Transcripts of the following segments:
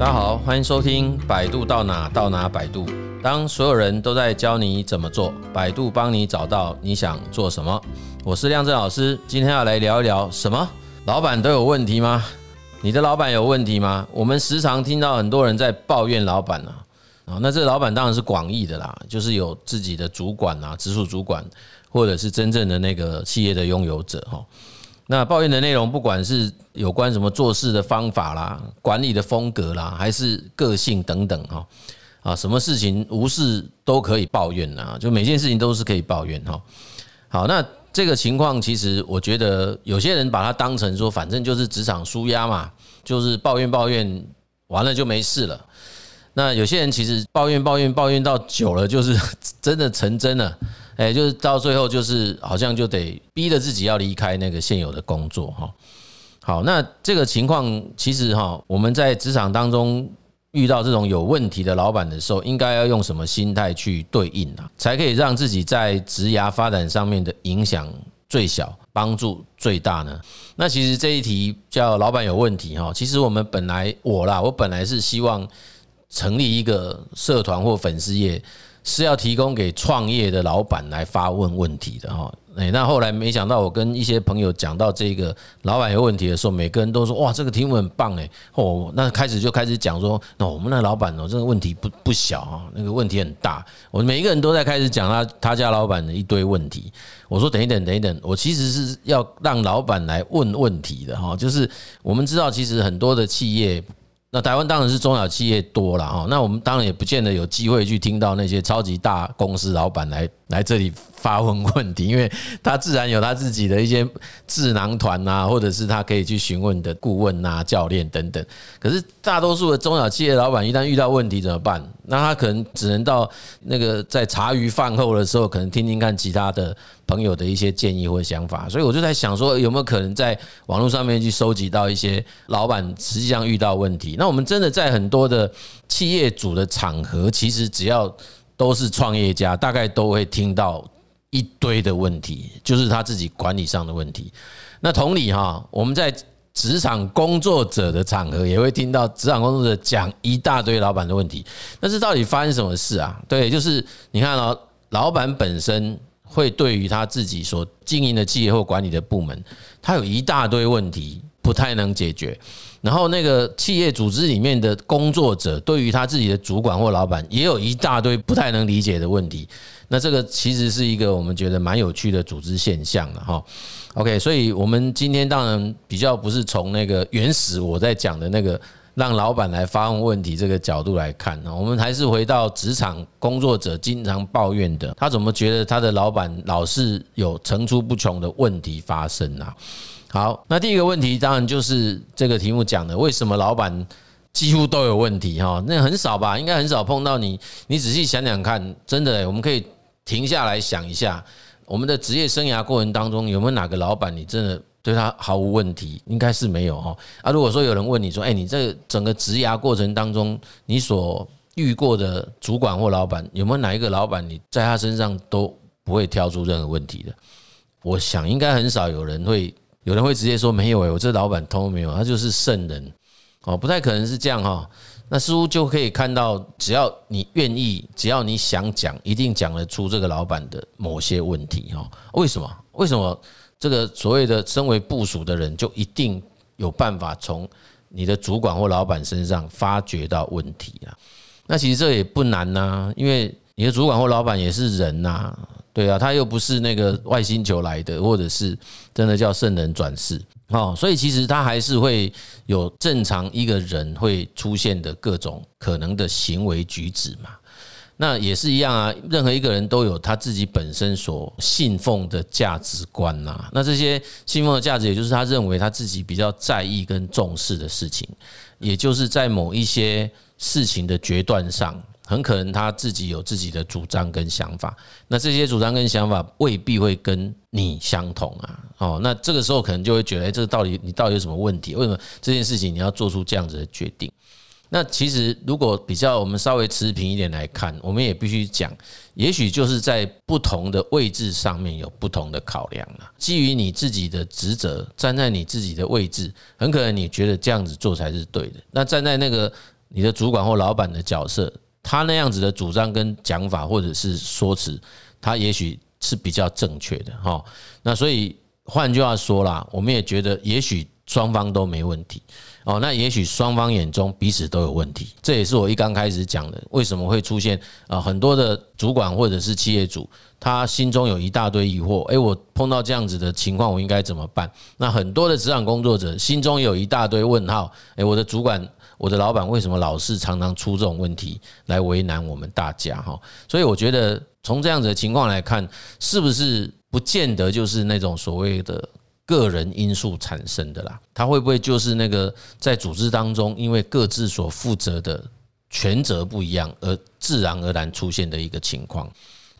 大家好，欢迎收听百度到哪到哪百度。当所有人都在教你怎么做，百度帮你找到你想做什么。我是亮正老师，今天要来聊一聊什么？老板都有问题吗？你的老板有问题吗？我们时常听到很多人在抱怨老板啊，啊，那这个老板当然是广义的啦，就是有自己的主管啊，直属主管，或者是真正的那个企业的拥有者哈。那抱怨的内容，不管是有关什么做事的方法啦、管理的风格啦，还是个性等等哈，啊，什么事情无事都可以抱怨呐，就每件事情都是可以抱怨哈。好，那这个情况其实我觉得有些人把它当成说，反正就是职场舒压嘛，就是抱怨抱怨完了就没事了。那有些人其实抱怨抱怨抱怨到久了，就是 真的成真了。哎，就是到最后，就是好像就得逼着自己要离开那个现有的工作哈。好，那这个情况其实哈，我们在职场当中遇到这种有问题的老板的时候，应该要用什么心态去对应啊，才可以让自己在职涯发展上面的影响最小，帮助最大呢？那其实这一题叫老板有问题哈。其实我们本来我啦，我本来是希望成立一个社团或粉丝业。是要提供给创业的老板来发问问题的哈，哎，那后来没想到，我跟一些朋友讲到这个老板有问题的时候，每个人都说哇，这个题目很棒哎，哦，那开始就开始讲说，那我们那老板哦，这个问题不不小啊，那个问题很大，我每一个人都在开始讲他他家老板的一堆问题。我说等一等，等一等，我其实是要让老板来问问题的哈，就是我们知道，其实很多的企业。那台湾当然是中小企业多了哈，那我们当然也不见得有机会去听到那些超级大公司老板来来这里发问问题，因为他自然有他自己的一些智囊团啊，或者是他可以去询问的顾问啊、教练等等。可是大多数的中小企业老板一旦遇到问题怎么办？那他可能只能到那个在茶余饭后的时候，可能听听看其他的。朋友的一些建议或想法，所以我就在想说，有没有可能在网络上面去收集到一些老板实际上遇到问题？那我们真的在很多的企业主的场合，其实只要都是创业家，大概都会听到一堆的问题，就是他自己管理上的问题。那同理哈，我们在职场工作者的场合，也会听到职场工作者讲一大堆老板的问题。但是到底发生什么事啊？对，就是你看哦，老板本身。会对于他自己所经营的企业或管理的部门，他有一大堆问题不太能解决。然后那个企业组织里面的工作者，对于他自己的主管或老板，也有一大堆不太能理解的问题。那这个其实是一个我们觉得蛮有趣的组织现象了哈。OK，所以我们今天当然比较不是从那个原始我在讲的那个。让老板来发问问题这个角度来看呢，我们还是回到职场工作者经常抱怨的，他怎么觉得他的老板老是有层出不穷的问题发生啊？好，那第一个问题当然就是这个题目讲的，为什么老板几乎都有问题哈？那很少吧，应该很少碰到你。你仔细想想看，真的，我们可以停下来想一下，我们的职业生涯过程当中有没有哪个老板你真的？对他毫无问题，应该是没有哈啊。如果说有人问你说，哎，你这整个职涯过程当中，你所遇过的主管或老板，有没有哪一个老板你在他身上都不会挑出任何问题的？我想应该很少有人会，有人会直接说没有哎，我这老板通通没有，他就是圣人哦，不太可能是这样哈。那似乎就可以看到，只要你愿意，只要你想讲，一定讲得出这个老板的某些问题哈。为什么？为什么？这个所谓的身为部署的人，就一定有办法从你的主管或老板身上发掘到问题啊。那其实这也不难呐，因为你的主管或老板也是人呐，对啊，他又不是那个外星球来的，或者是真的叫圣人转世哦，所以其实他还是会有正常一个人会出现的各种可能的行为举止嘛。那也是一样啊，任何一个人都有他自己本身所信奉的价值观呐。那这些信奉的价值，也就是他认为他自己比较在意跟重视的事情，也就是在某一些事情的决断上，很可能他自己有自己的主张跟想法。那这些主张跟想法未必会跟你相同啊。哦，那这个时候可能就会觉得，哎，这个到底你到底有什么问题？为什么这件事情你要做出这样子的决定？那其实，如果比较我们稍微持平一点来看，我们也必须讲，也许就是在不同的位置上面有不同的考量啊。基于你自己的职责，站在你自己的位置，很可能你觉得这样子做才是对的。那站在那个你的主管或老板的角色，他那样子的主张跟讲法或者是说辞，他也许是比较正确的哈。那所以换句话说啦，我们也觉得也许双方都没问题哦。那也许双方眼中彼此都有问题，这也是我一刚开始讲的，为什么会出现啊很多的主管或者是企业主，他心中有一大堆疑惑。诶，我碰到这样子的情况，我应该怎么办？那很多的职场工作者心中有一大堆问号。诶，我的主管。我的老板为什么老是常常出这种问题来为难我们大家哈？所以我觉得从这样子的情况来看，是不是不见得就是那种所谓的个人因素产生的啦？他会不会就是那个在组织当中，因为各自所负责的权责不一样，而自然而然出现的一个情况？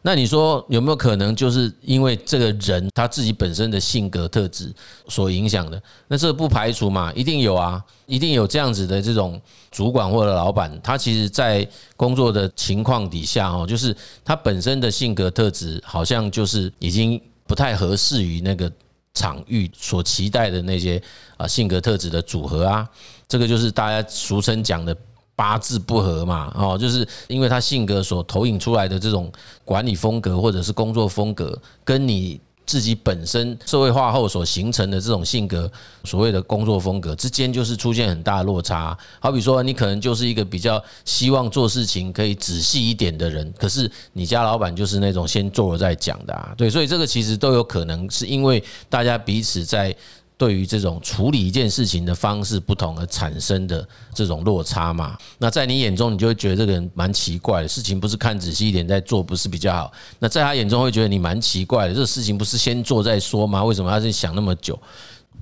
那你说有没有可能就是因为这个人他自己本身的性格特质所影响的？那这不排除嘛，一定有啊，一定有这样子的这种主管或者老板，他其实在工作的情况底下哦，就是他本身的性格特质好像就是已经不太合适于那个场域所期待的那些啊性格特质的组合啊，这个就是大家俗称讲的。八字不合嘛，哦，就是因为他性格所投影出来的这种管理风格或者是工作风格，跟你自己本身社会化后所形成的这种性格，所谓的工作风格之间，就是出现很大的落差。好比说，你可能就是一个比较希望做事情可以仔细一点的人，可是你家老板就是那种先做了再讲的啊。对，所以这个其实都有可能是因为大家彼此在。对于这种处理一件事情的方式不同而产生的这种落差嘛，那在你眼中你就会觉得这个人蛮奇怪的，事情不是看仔细一点再做不是比较好？那在他眼中会觉得你蛮奇怪的，这个事情不是先做再说吗？为什么要是想那么久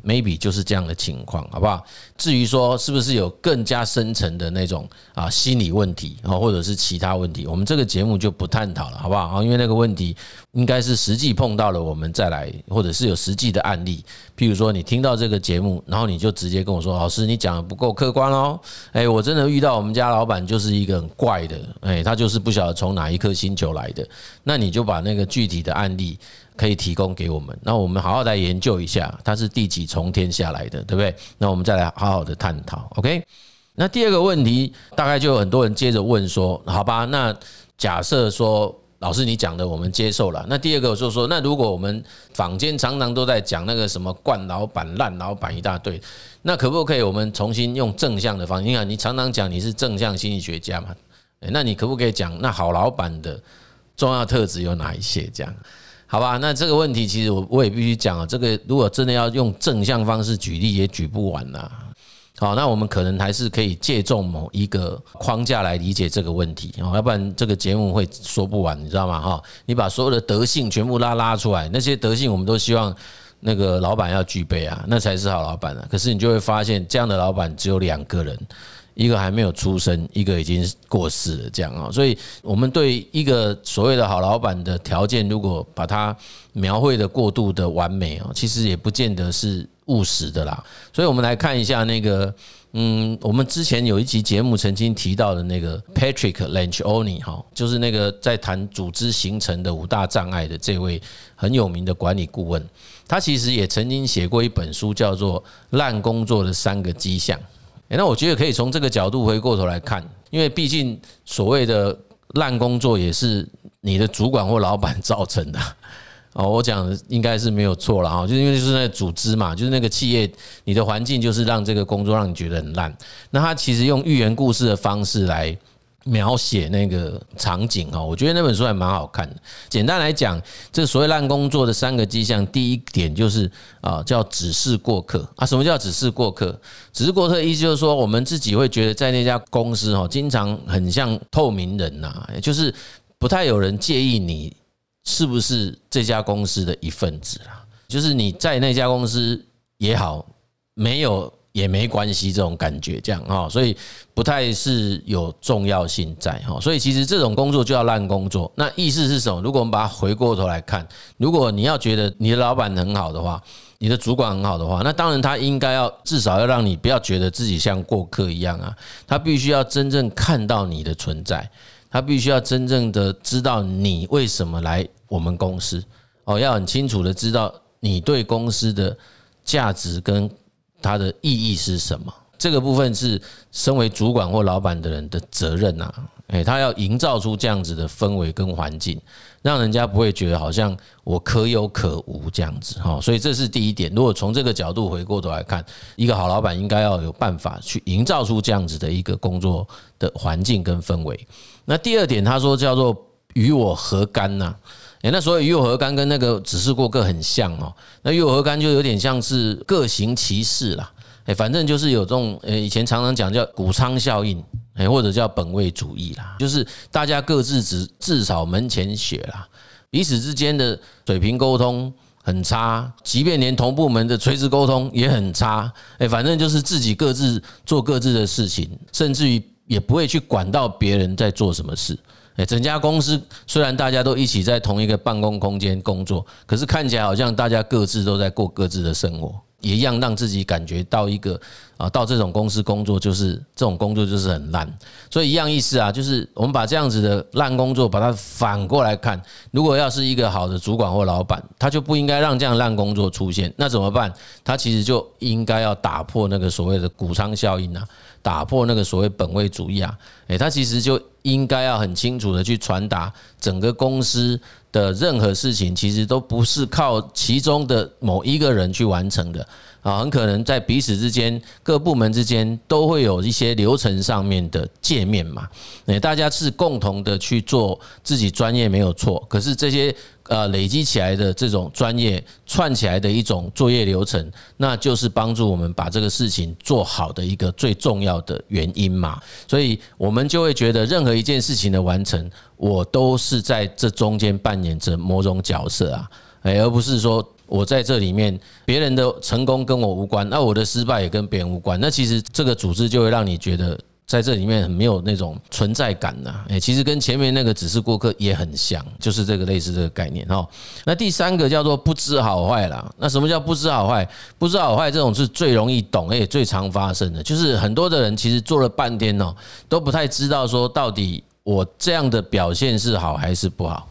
？maybe 就是这样的情况，好不好？至于说是不是有更加深层的那种啊心理问题啊，或者是其他问题，我们这个节目就不探讨了，好不好？因为那个问题应该是实际碰到了，我们再来，或者是有实际的案例。譬如说，你听到这个节目，然后你就直接跟我说：“老师，你讲的不够客观哦。”诶，我真的遇到我们家老板就是一个很怪的，诶，他就是不晓得从哪一颗星球来的。那你就把那个具体的案例。可以提供给我们，那我们好好来研究一下，它是第几重天下来的，对不对？那我们再来好好的探讨，OK？那第二个问题，大概就有很多人接着问说，好吧，那假设说老师你讲的我们接受了，那第二个就是说，那如果我们坊间常常都在讲那个什么惯老板、烂老板一大堆，那可不可以我们重新用正向的方式？你看，你常常讲你是正向心理学家嘛，那你可不可以讲那好老板的重要特质有哪一些？这样？好吧，那这个问题其实我我也必须讲啊，这个如果真的要用正向方式举例，也举不完呐。好，那我们可能还是可以借重某一个框架来理解这个问题啊，要不然这个节目会说不完，你知道吗？哈，你把所有的德性全部拉拉出来，那些德性我们都希望那个老板要具备啊，那才是好老板啊。可是你就会发现，这样的老板只有两个人。一个还没有出生，一个已经过世了，这样啊，所以我们对一个所谓的好老板的条件，如果把它描绘的过度的完美啊，其实也不见得是务实的啦。所以我们来看一下那个，嗯，我们之前有一集节目曾经提到的那个 Patrick Lencioni 哈，就是那个在谈组织形成的五大障碍的这位很有名的管理顾问，他其实也曾经写过一本书，叫做《烂工作的三个迹象》。那我觉得可以从这个角度回过头来看，因为毕竟所谓的烂工作也是你的主管或老板造成的哦。我讲应该是没有错了哈，就是因为就是那个组织嘛，就是那个企业，你的环境就是让这个工作让你觉得很烂。那他其实用寓言故事的方式来。描写那个场景哦，我觉得那本书还蛮好看的。简单来讲，这所谓烂工作的三个迹象，第一点就是啊，叫只是过客啊。什么叫只是过客？只是过客意思就是说，我们自己会觉得在那家公司哦，经常很像透明人呐，就是不太有人介意你是不是这家公司的一份子啦。就是你在那家公司也好，没有。也没关系，这种感觉这样哈，所以不太是有重要性在哈，所以其实这种工作就叫烂工作。那意思是什么？如果我们把它回过头来看，如果你要觉得你的老板很好的话，你的主管很好的话，那当然他应该要至少要让你不要觉得自己像过客一样啊，他必须要真正看到你的存在，他必须要真正的知道你为什么来我们公司哦，要很清楚的知道你对公司的价值跟。它的意义是什么？这个部分是身为主管或老板的人的责任呐。诶，他要营造出这样子的氛围跟环境，让人家不会觉得好像我可有可无这样子哈。所以这是第一点。如果从这个角度回过头来看，一个好老板应该要有办法去营造出这样子的一个工作的环境跟氛围。那第二点，他说叫做与我何干呐？诶，那所以与我何干跟那个只是过客很像哦。那与我何干就有点像是各行其事啦。诶，反正就是有这种呃，以前常常讲叫谷仓效应。哎，或者叫本位主义啦，就是大家各自只至少门前雪啦，彼此之间的水平沟通很差，即便连同部门的垂直沟通也很差。哎，反正就是自己各自做各自的事情，甚至于也不会去管到别人在做什么事。哎，整家公司虽然大家都一起在同一个办公空间工作，可是看起来好像大家各自都在过各自的生活。也一样让自己感觉到一个啊，到这种公司工作就是这种工作就是很烂，所以一样意思啊，就是我们把这样子的烂工作把它反过来看，如果要是一个好的主管或老板，他就不应该让这样烂工作出现，那怎么办？他其实就应该要打破那个所谓的谷仓效应啊，打破那个所谓本位主义啊，诶，他其实就应该要很清楚的去传达整个公司。的任何事情其实都不是靠其中的某一个人去完成的。啊，很可能在彼此之间、各部门之间都会有一些流程上面的界面嘛。诶，大家是共同的去做自己专业没有错，可是这些。呃，累积起来的这种专业串起来的一种作业流程，那就是帮助我们把这个事情做好的一个最重要的原因嘛。所以，我们就会觉得任何一件事情的完成，我都是在这中间扮演着某种角色啊，诶，而不是说我在这里面别人的成功跟我无关，那我的失败也跟别人无关。那其实这个组织就会让你觉得。在这里面很没有那种存在感呐，诶，其实跟前面那个只是过客也很像，就是这个类似这个概念哈。那第三个叫做不知好坏啦。那什么叫不知好坏？不知好坏这种是最容易懂，而且最常发生的，就是很多的人其实做了半天哦，都不太知道说到底我这样的表现是好还是不好，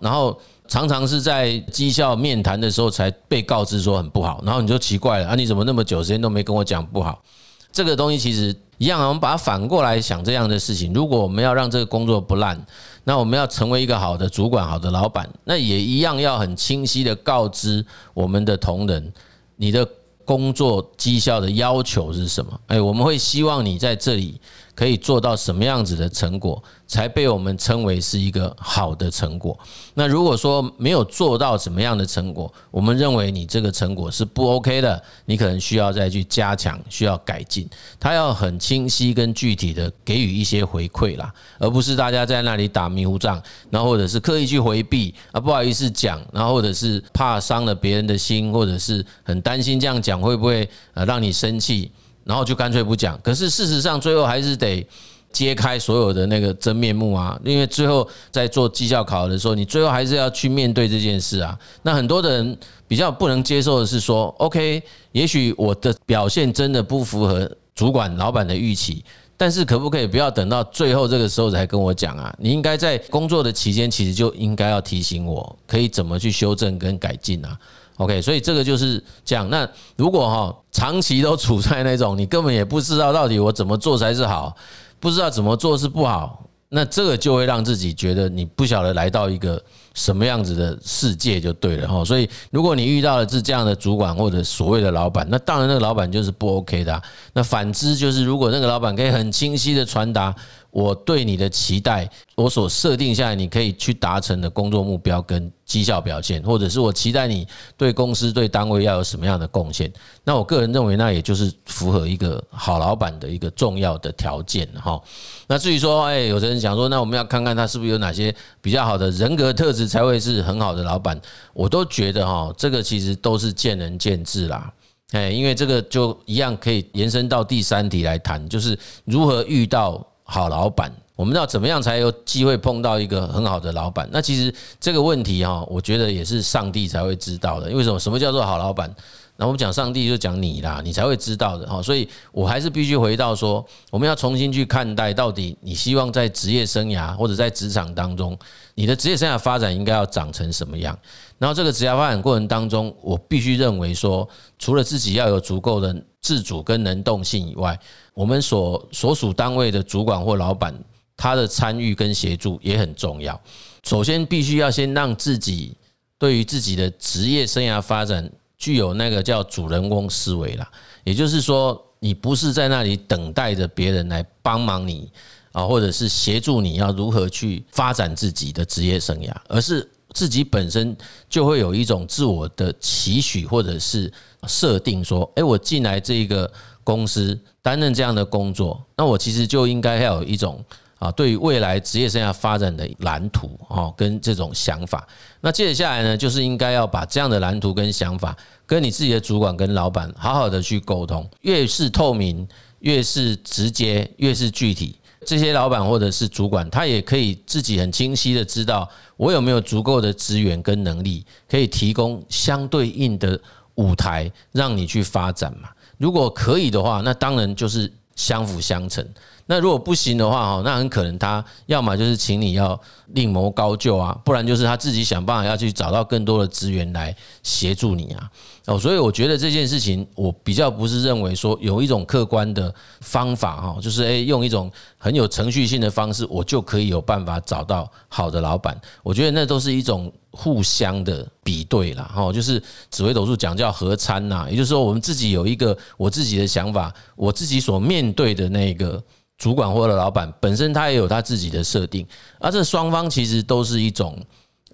然后常常是在绩效面谈的时候才被告知说很不好，然后你就奇怪了啊，你怎么那么久时间都没跟我讲不好？这个东西其实。一样啊，我们把它反过来想这样的事情。如果我们要让这个工作不烂，那我们要成为一个好的主管、好的老板，那也一样要很清晰的告知我们的同仁，你的工作绩效的要求是什么？哎，我们会希望你在这里。可以做到什么样子的成果，才被我们称为是一个好的成果？那如果说没有做到什么样的成果，我们认为你这个成果是不 OK 的，你可能需要再去加强，需要改进。他要很清晰跟具体的给予一些回馈啦，而不是大家在那里打迷糊仗，然后或者是刻意去回避啊，不好意思讲，然后或者是怕伤了别人的心，或者是很担心这样讲会不会呃让你生气。然后就干脆不讲，可是事实上最后还是得揭开所有的那个真面目啊！因为最后在做绩效考核的时候，你最后还是要去面对这件事啊。那很多的人比较不能接受的是说，OK，也许我的表现真的不符合主管老板的预期，但是可不可以不要等到最后这个时候才跟我讲啊？你应该在工作的期间，其实就应该要提醒我，可以怎么去修正跟改进啊？OK，所以这个就是这样。那如果哈长期都处在那种你根本也不知道到底我怎么做才是好，不知道怎么做是不好，那这个就会让自己觉得你不晓得来到一个什么样子的世界就对了哈。所以如果你遇到的是这样的主管或者所谓的老板，那当然那个老板就是不 OK 的。那反之就是如果那个老板可以很清晰的传达。我对你的期待，我所设定下来你可以去达成的工作目标跟绩效表现，或者是我期待你对公司对单位要有什么样的贡献，那我个人认为那也就是符合一个好老板的一个重要的条件哈。那至于说，哎，有的人想说，那我们要看看他是不是有哪些比较好的人格特质才会是很好的老板，我都觉得哈，这个其实都是见仁见智啦。哎，因为这个就一样可以延伸到第三题来谈，就是如何遇到。好老板，我们要怎么样才有机会碰到一个很好的老板？那其实这个问题哈，我觉得也是上帝才会知道的。因为什么？什么叫做好老板？那我们讲上帝就讲你啦，你才会知道的哈。所以我还是必须回到说，我们要重新去看待，到底你希望在职业生涯或者在职场当中，你的职业生涯发展应该要长成什么样？然后这个职业发展过程当中，我必须认为说，除了自己要有足够的自主跟能动性以外，我们所所属单位的主管或老板，他的参与跟协助也很重要。首先，必须要先让自己对于自己的职业生涯发展具有那个叫主人翁思维啦。也就是说，你不是在那里等待着别人来帮忙你啊，或者是协助你要如何去发展自己的职业生涯，而是自己本身就会有一种自我的期许，或者是设定说，诶，我进来这一个公司担任这样的工作，那我其实就应该要有一种。啊，对于未来职业生涯发展的蓝图哦，跟这种想法，那接下来呢，就是应该要把这样的蓝图跟想法，跟你自己的主管跟老板好好的去沟通，越是透明，越是直接，越是具体，这些老板或者是主管，他也可以自己很清晰的知道，我有没有足够的资源跟能力，可以提供相对应的舞台，让你去发展嘛。如果可以的话，那当然就是相辅相成。那如果不行的话哦，那很可能他要么就是请你要另谋高就啊，不然就是他自己想办法要去找到更多的资源来协助你啊。哦，所以我觉得这件事情，我比较不是认为说有一种客观的方法哈，就是诶用一种很有程序性的方式，我就可以有办法找到好的老板。我觉得那都是一种互相的比对啦，哈，就是紫微斗数讲叫合参呐，也就是说我们自己有一个我自己的想法，我自己所面对的那个。主管或者老板本身，他也有他自己的设定，而这双方其实都是一种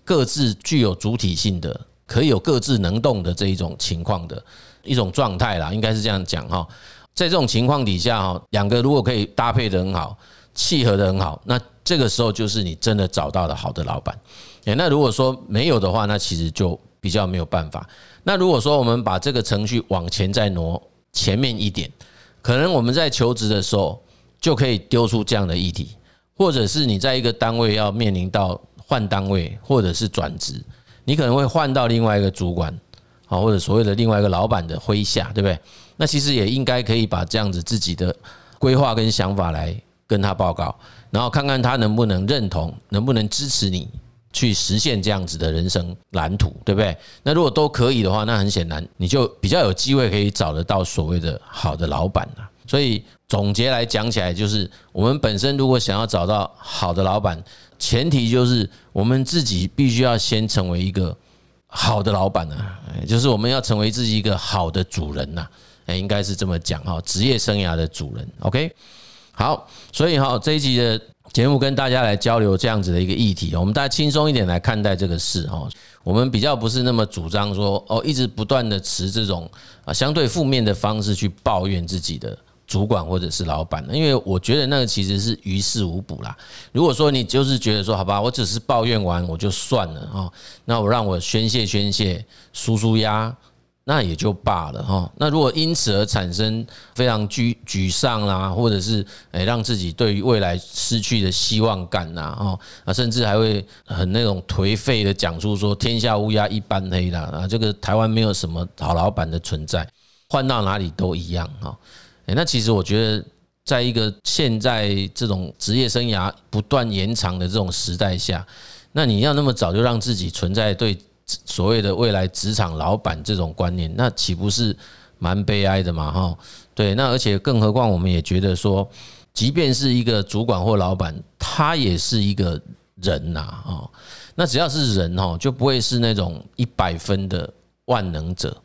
各自具有主体性的，可以有各自能动的这一种情况的一种状态啦，应该是这样讲哈。在这种情况底下哈，两个如果可以搭配得很好，契合得很好，那这个时候就是你真的找到了好的老板。诶，那如果说没有的话，那其实就比较没有办法。那如果说我们把这个程序往前再挪前面一点，可能我们在求职的时候。就可以丢出这样的议题，或者是你在一个单位要面临到换单位，或者是转职，你可能会换到另外一个主管，啊，或者所谓的另外一个老板的麾下，对不对？那其实也应该可以把这样子自己的规划跟想法来跟他报告，然后看看他能不能认同，能不能支持你去实现这样子的人生蓝图，对不对？那如果都可以的话，那很显然你就比较有机会可以找得到所谓的好的老板了。所以总结来讲起来，就是我们本身如果想要找到好的老板，前提就是我们自己必须要先成为一个好的老板呢，就是我们要成为自己一个好的主人呐，哎，应该是这么讲哈，职业生涯的主人。OK，好，所以哈这一集的节目跟大家来交流这样子的一个议题，我们大家轻松一点来看待这个事哈，我们比较不是那么主张说哦，一直不断的持这种啊相对负面的方式去抱怨自己的。主管或者是老板，因为我觉得那个其实是于事无补啦。如果说你就是觉得说，好吧，我只是抱怨完我就算了哈，那我让我宣泄宣泄，舒舒压，那也就罢了哈。那如果因此而产生非常沮沮丧啦，或者是诶让自己对于未来失去的希望感呐，啊啊，甚至还会很那种颓废的讲出说天下乌鸦一般黑啦啊，这个台湾没有什么好老板的存在，换到哪里都一样哈。那其实我觉得，在一个现在这种职业生涯不断延长的这种时代下，那你要那么早就让自己存在对所谓的未来职场老板这种观念，那岂不是蛮悲哀的嘛？哈，对，那而且更何况我们也觉得说，即便是一个主管或老板，他也是一个人呐，哦，那只要是人哦，就不会是那种一百分的万能者。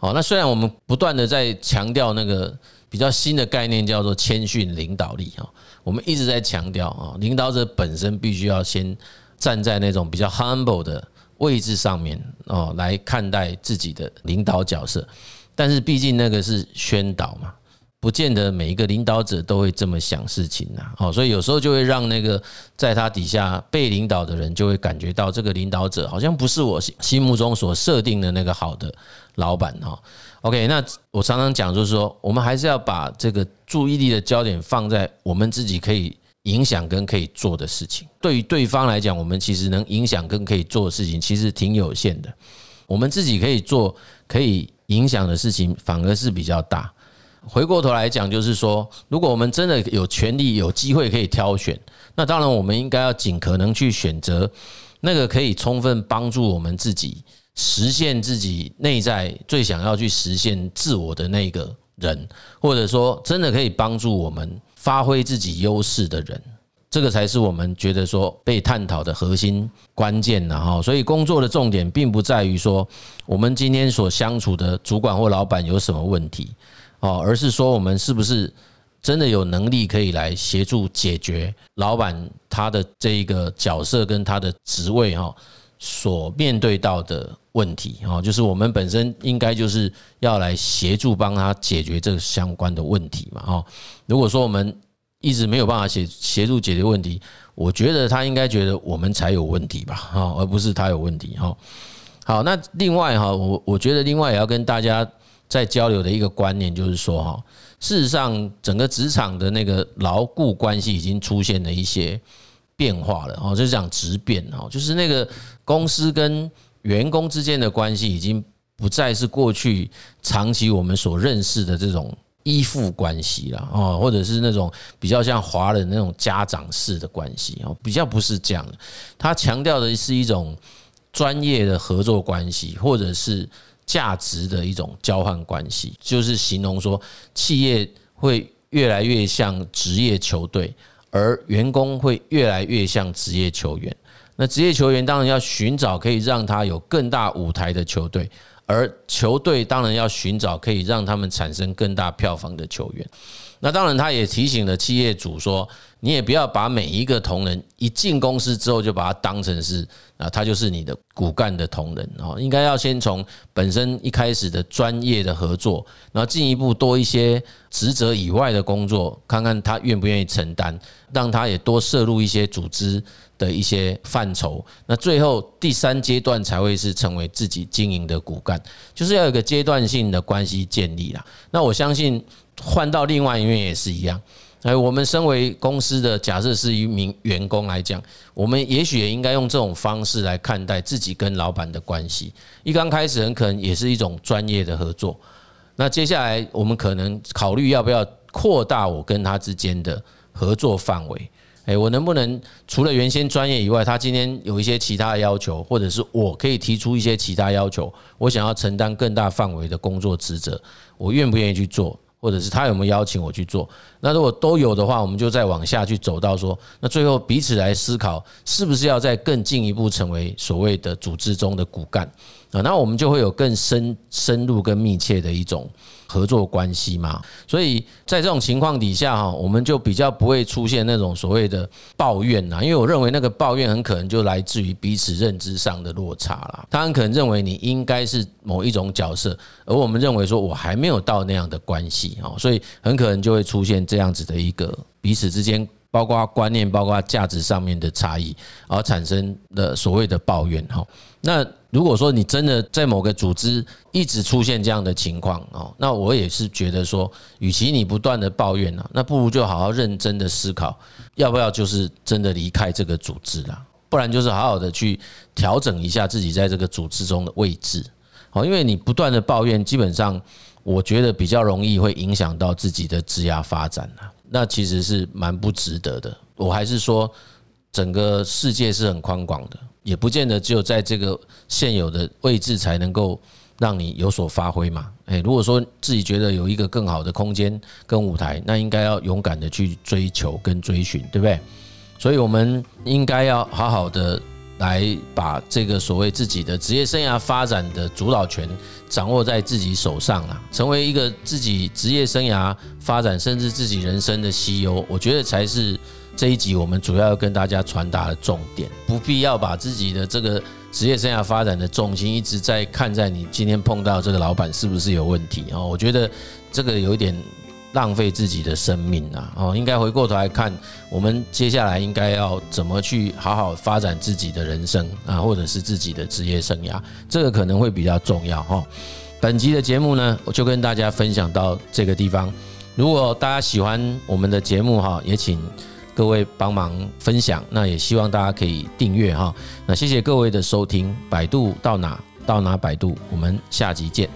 哦，那虽然我们不断的在强调那个。比较新的概念叫做谦逊领导力哈，我们一直在强调啊，领导者本身必须要先站在那种比较 humble 的位置上面哦，来看待自己的领导角色。但是毕竟那个是宣导嘛，不见得每一个领导者都会这么想事情呐。哦，所以有时候就会让那个在他底下被领导的人就会感觉到这个领导者好像不是我心目中所设定的那个好的老板哈。OK，那我常常讲就是说，我们还是要把这个注意力的焦点放在我们自己可以影响跟可以做的事情。对于对方来讲，我们其实能影响跟可以做的事情其实挺有限的。我们自己可以做可以影响的事情反而是比较大。回过头来讲，就是说，如果我们真的有权利、有机会可以挑选，那当然我们应该要尽可能去选择那个可以充分帮助我们自己实现自己内在最想要去实现自我的那个人，或者说真的可以帮助我们发挥自己优势的人。这个才是我们觉得说被探讨的核心关键呐哈，所以工作的重点并不在于说我们今天所相处的主管或老板有什么问题哦，而是说我们是不是真的有能力可以来协助解决老板他的这一个角色跟他的职位哈所面对到的问题哈，就是我们本身应该就是要来协助帮他解决这个相关的问题嘛哈。如果说我们一直没有办法协协助解决问题，我觉得他应该觉得我们才有问题吧，哈，而不是他有问题，哈。好，那另外哈，我我觉得另外也要跟大家在交流的一个观念就是说，哈，事实上整个职场的那个牢固关系已经出现了一些变化了，哦，就是讲质变，哦，就是那个公司跟员工之间的关系已经不再是过去长期我们所认识的这种。依附关系了，哦，或者是那种比较像华人那种家长式的关系哦，比较不是这样的。他强调的是一种专业的合作关系，或者是价值的一种交换关系，就是形容说企业会越来越像职业球队，而员工会越来越像职业球员。那职业球员当然要寻找可以让他有更大舞台的球队。而球队当然要寻找可以让他们产生更大票房的球员。那当然，他也提醒了企业主说，你也不要把每一个同仁一进公司之后就把他当成是啊，他就是你的骨干的同仁哦，应该要先从本身一开始的专业的合作，然后进一步多一些职责以外的工作，看看他愿不愿意承担，让他也多涉入一些组织的一些范畴。那最后第三阶段才会是成为自己经营的骨干，就是要有一个阶段性的关系建立啦。那我相信。换到另外一面也是一样，哎，我们身为公司的，假设是一名员工来讲，我们也许也应该用这种方式来看待自己跟老板的关系。一刚开始很可能也是一种专业的合作，那接下来我们可能考虑要不要扩大我跟他之间的合作范围。哎，我能不能除了原先专业以外，他今天有一些其他的要求，或者是我可以提出一些其他要求，我想要承担更大范围的工作职责，我愿不愿意去做？或者是他有没有邀请我去做？那如果都有的话，我们就再往下去走到说，那最后彼此来思考，是不是要再更进一步成为所谓的组织中的骨干啊？那我们就会有更深深入、更密切的一种。合作关系嘛，所以在这种情况底下哈，我们就比较不会出现那种所谓的抱怨呐，因为我认为那个抱怨很可能就来自于彼此认知上的落差啦。他很可能认为你应该是某一种角色，而我们认为说我还没有到那样的关系啊，所以很可能就会出现这样子的一个彼此之间，包括观念、包括价值上面的差异，而产生的所谓的抱怨哈。那如果说你真的在某个组织一直出现这样的情况哦，那我也是觉得说，与其你不断的抱怨呢，那不如就好好认真的思考，要不要就是真的离开这个组织啦，不然就是好好的去调整一下自己在这个组织中的位置。好，因为你不断的抱怨，基本上我觉得比较容易会影响到自己的职涯发展，那其实是蛮不值得的。我还是说，整个世界是很宽广的。也不见得只有在这个现有的位置才能够让你有所发挥嘛。诶，如果说自己觉得有一个更好的空间跟舞台，那应该要勇敢的去追求跟追寻，对不对？所以我们应该要好好的来把这个所谓自己的职业生涯发展的主导权掌握在自己手上啊，成为一个自己职业生涯发展甚至自己人生的 CEO，我觉得才是。这一集我们主要要跟大家传达的重点，不必要把自己的这个职业生涯发展的重心一直在看在你今天碰到这个老板是不是有问题啊？我觉得这个有点浪费自己的生命啊！哦，应该回过头来看，我们接下来应该要怎么去好好发展自己的人生啊，或者是自己的职业生涯，这个可能会比较重要哈。本集的节目呢，我就跟大家分享到这个地方。如果大家喜欢我们的节目哈，也请。各位帮忙分享，那也希望大家可以订阅哈。那谢谢各位的收听，百度到哪到哪百度，我们下集见。